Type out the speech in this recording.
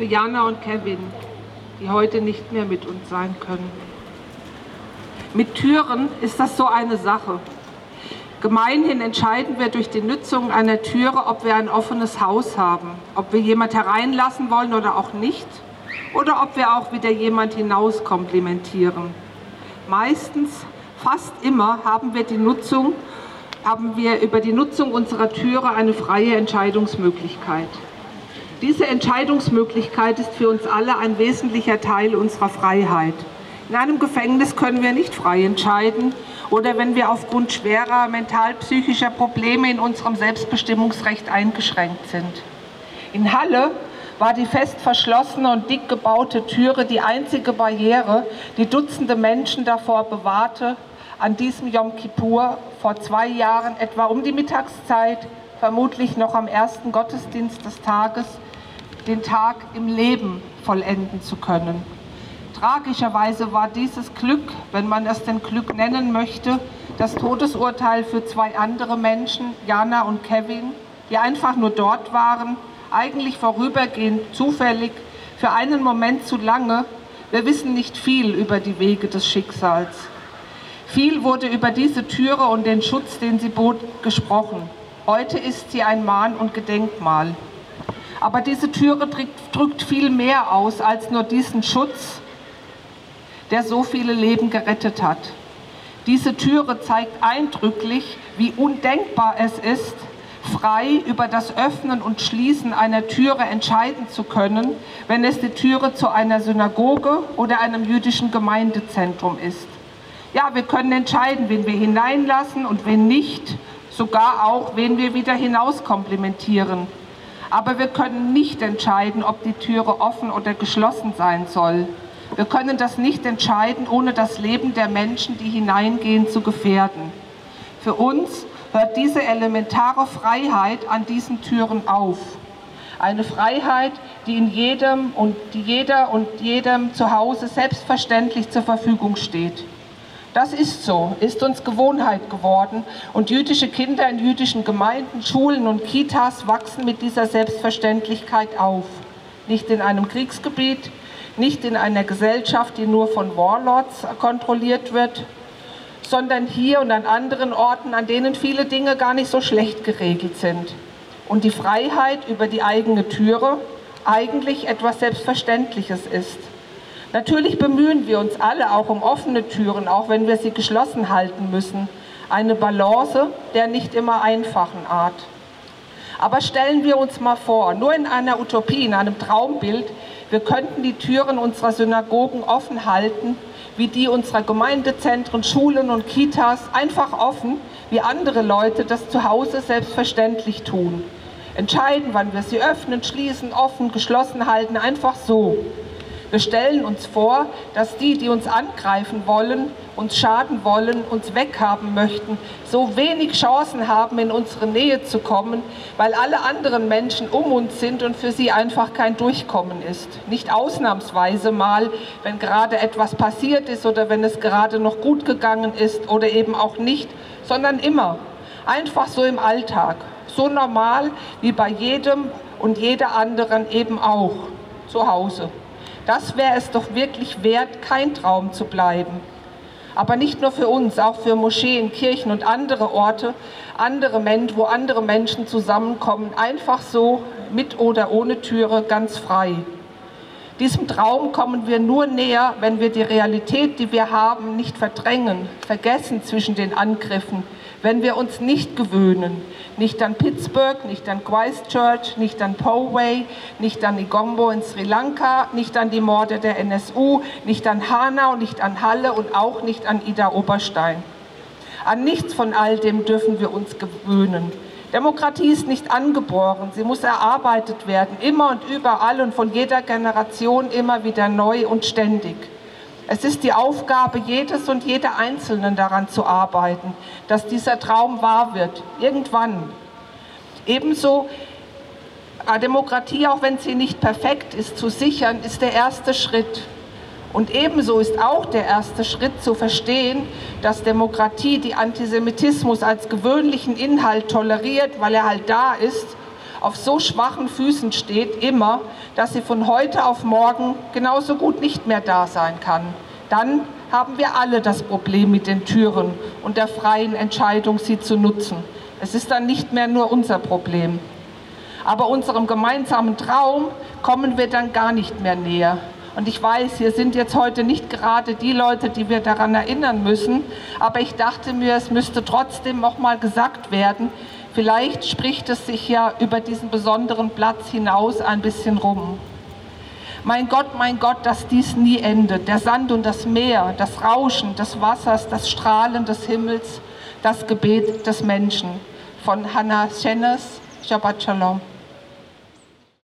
für Jana und Kevin, die heute nicht mehr mit uns sein können. Mit Türen ist das so eine Sache. Gemeinhin entscheiden wir durch die Nutzung einer Türe, ob wir ein offenes Haus haben, ob wir jemand hereinlassen wollen oder auch nicht, oder ob wir auch wieder jemand hinaus komplimentieren. Meistens, fast immer, haben wir die Nutzung, haben wir über die Nutzung unserer Türe eine freie Entscheidungsmöglichkeit. Diese Entscheidungsmöglichkeit ist für uns alle ein wesentlicher Teil unserer Freiheit. In einem Gefängnis können wir nicht frei entscheiden, oder wenn wir aufgrund schwerer mental-psychischer Probleme in unserem Selbstbestimmungsrecht eingeschränkt sind. In Halle war die fest verschlossene und dick gebaute Türe die einzige Barriere, die Dutzende Menschen davor bewahrte, an diesem Yom Kippur vor zwei Jahren etwa um die Mittagszeit, vermutlich noch am ersten Gottesdienst des Tages, den Tag im Leben vollenden zu können. Tragischerweise war dieses Glück, wenn man es denn Glück nennen möchte, das Todesurteil für zwei andere Menschen, Jana und Kevin, die einfach nur dort waren, eigentlich vorübergehend zufällig, für einen Moment zu lange. Wir wissen nicht viel über die Wege des Schicksals. Viel wurde über diese Türe und den Schutz, den sie bot, gesprochen. Heute ist sie ein Mahn- und Gedenkmal. Aber diese Türe drückt viel mehr aus als nur diesen Schutz, der so viele Leben gerettet hat. Diese Türe zeigt eindrücklich, wie undenkbar es ist, frei über das Öffnen und Schließen einer Türe entscheiden zu können, wenn es die Türe zu einer Synagoge oder einem jüdischen Gemeindezentrum ist. Ja, wir können entscheiden, wen wir hineinlassen und wen nicht, sogar auch, wen wir wieder hinaus komplimentieren. Aber wir können nicht entscheiden, ob die Türe offen oder geschlossen sein soll. Wir können das nicht entscheiden, ohne das Leben der Menschen, die hineingehen, zu gefährden. Für uns hört diese elementare Freiheit an diesen Türen auf. Eine Freiheit, die in jedem und die jeder und jedem zu Hause selbstverständlich zur Verfügung steht. Das ist so, ist uns Gewohnheit geworden und jüdische Kinder in jüdischen Gemeinden, Schulen und Kitas wachsen mit dieser Selbstverständlichkeit auf. Nicht in einem Kriegsgebiet, nicht in einer Gesellschaft, die nur von Warlords kontrolliert wird, sondern hier und an anderen Orten, an denen viele Dinge gar nicht so schlecht geregelt sind. Und die Freiheit über die eigene Türe eigentlich etwas Selbstverständliches ist. Natürlich bemühen wir uns alle auch um offene Türen, auch wenn wir sie geschlossen halten müssen. Eine Balance der nicht immer einfachen Art. Aber stellen wir uns mal vor, nur in einer Utopie, in einem Traumbild, wir könnten die Türen unserer Synagogen offen halten, wie die unserer Gemeindezentren, Schulen und Kitas, einfach offen, wie andere Leute das zu Hause selbstverständlich tun. Entscheiden, wann wir sie öffnen, schließen, offen, geschlossen halten, einfach so. Wir stellen uns vor, dass die, die uns angreifen wollen, uns schaden wollen, uns weghaben möchten, so wenig Chancen haben, in unsere Nähe zu kommen, weil alle anderen Menschen um uns sind und für sie einfach kein Durchkommen ist. Nicht ausnahmsweise mal, wenn gerade etwas passiert ist oder wenn es gerade noch gut gegangen ist oder eben auch nicht, sondern immer. Einfach so im Alltag. So normal wie bei jedem und jeder anderen eben auch zu Hause. Das wäre es doch wirklich wert, kein Traum zu bleiben. Aber nicht nur für uns, auch für Moscheen, Kirchen und andere Orte, andere Men wo andere Menschen zusammenkommen, einfach so mit oder ohne Türe, ganz frei. Diesem Traum kommen wir nur näher, wenn wir die Realität, die wir haben, nicht verdrängen, vergessen zwischen den Angriffen, wenn wir uns nicht gewöhnen, nicht an Pittsburgh, nicht an Christchurch, nicht an Poway, nicht an Igombo in Sri Lanka, nicht an die Morde der NSU, nicht an Hanau, nicht an Halle und auch nicht an Ida Oberstein. An nichts von all dem dürfen wir uns gewöhnen. Demokratie ist nicht angeboren, sie muss erarbeitet werden, immer und überall und von jeder Generation immer wieder neu und ständig. Es ist die Aufgabe jedes und jeder Einzelnen daran zu arbeiten, dass dieser Traum wahr wird, irgendwann. Ebenso äh, Demokratie, auch wenn sie nicht perfekt ist, zu sichern, ist der erste Schritt. Und ebenso ist auch der erste Schritt zu verstehen, dass Demokratie die Antisemitismus als gewöhnlichen Inhalt toleriert, weil er halt da ist, auf so schwachen Füßen steht, immer, dass sie von heute auf morgen genauso gut nicht mehr da sein kann. Dann haben wir alle das Problem mit den Türen und der freien Entscheidung, sie zu nutzen. Es ist dann nicht mehr nur unser Problem. Aber unserem gemeinsamen Traum kommen wir dann gar nicht mehr näher. Und ich weiß, hier sind jetzt heute nicht gerade die Leute, die wir daran erinnern müssen, aber ich dachte mir, es müsste trotzdem noch mal gesagt werden. Vielleicht spricht es sich ja über diesen besonderen Platz hinaus ein bisschen rum. Mein Gott, mein Gott, dass dies nie endet. Der Sand und das Meer, das Rauschen des Wassers, das Strahlen des Himmels, das Gebet des Menschen. Von Hannah Schennes, Shabbat Shalom.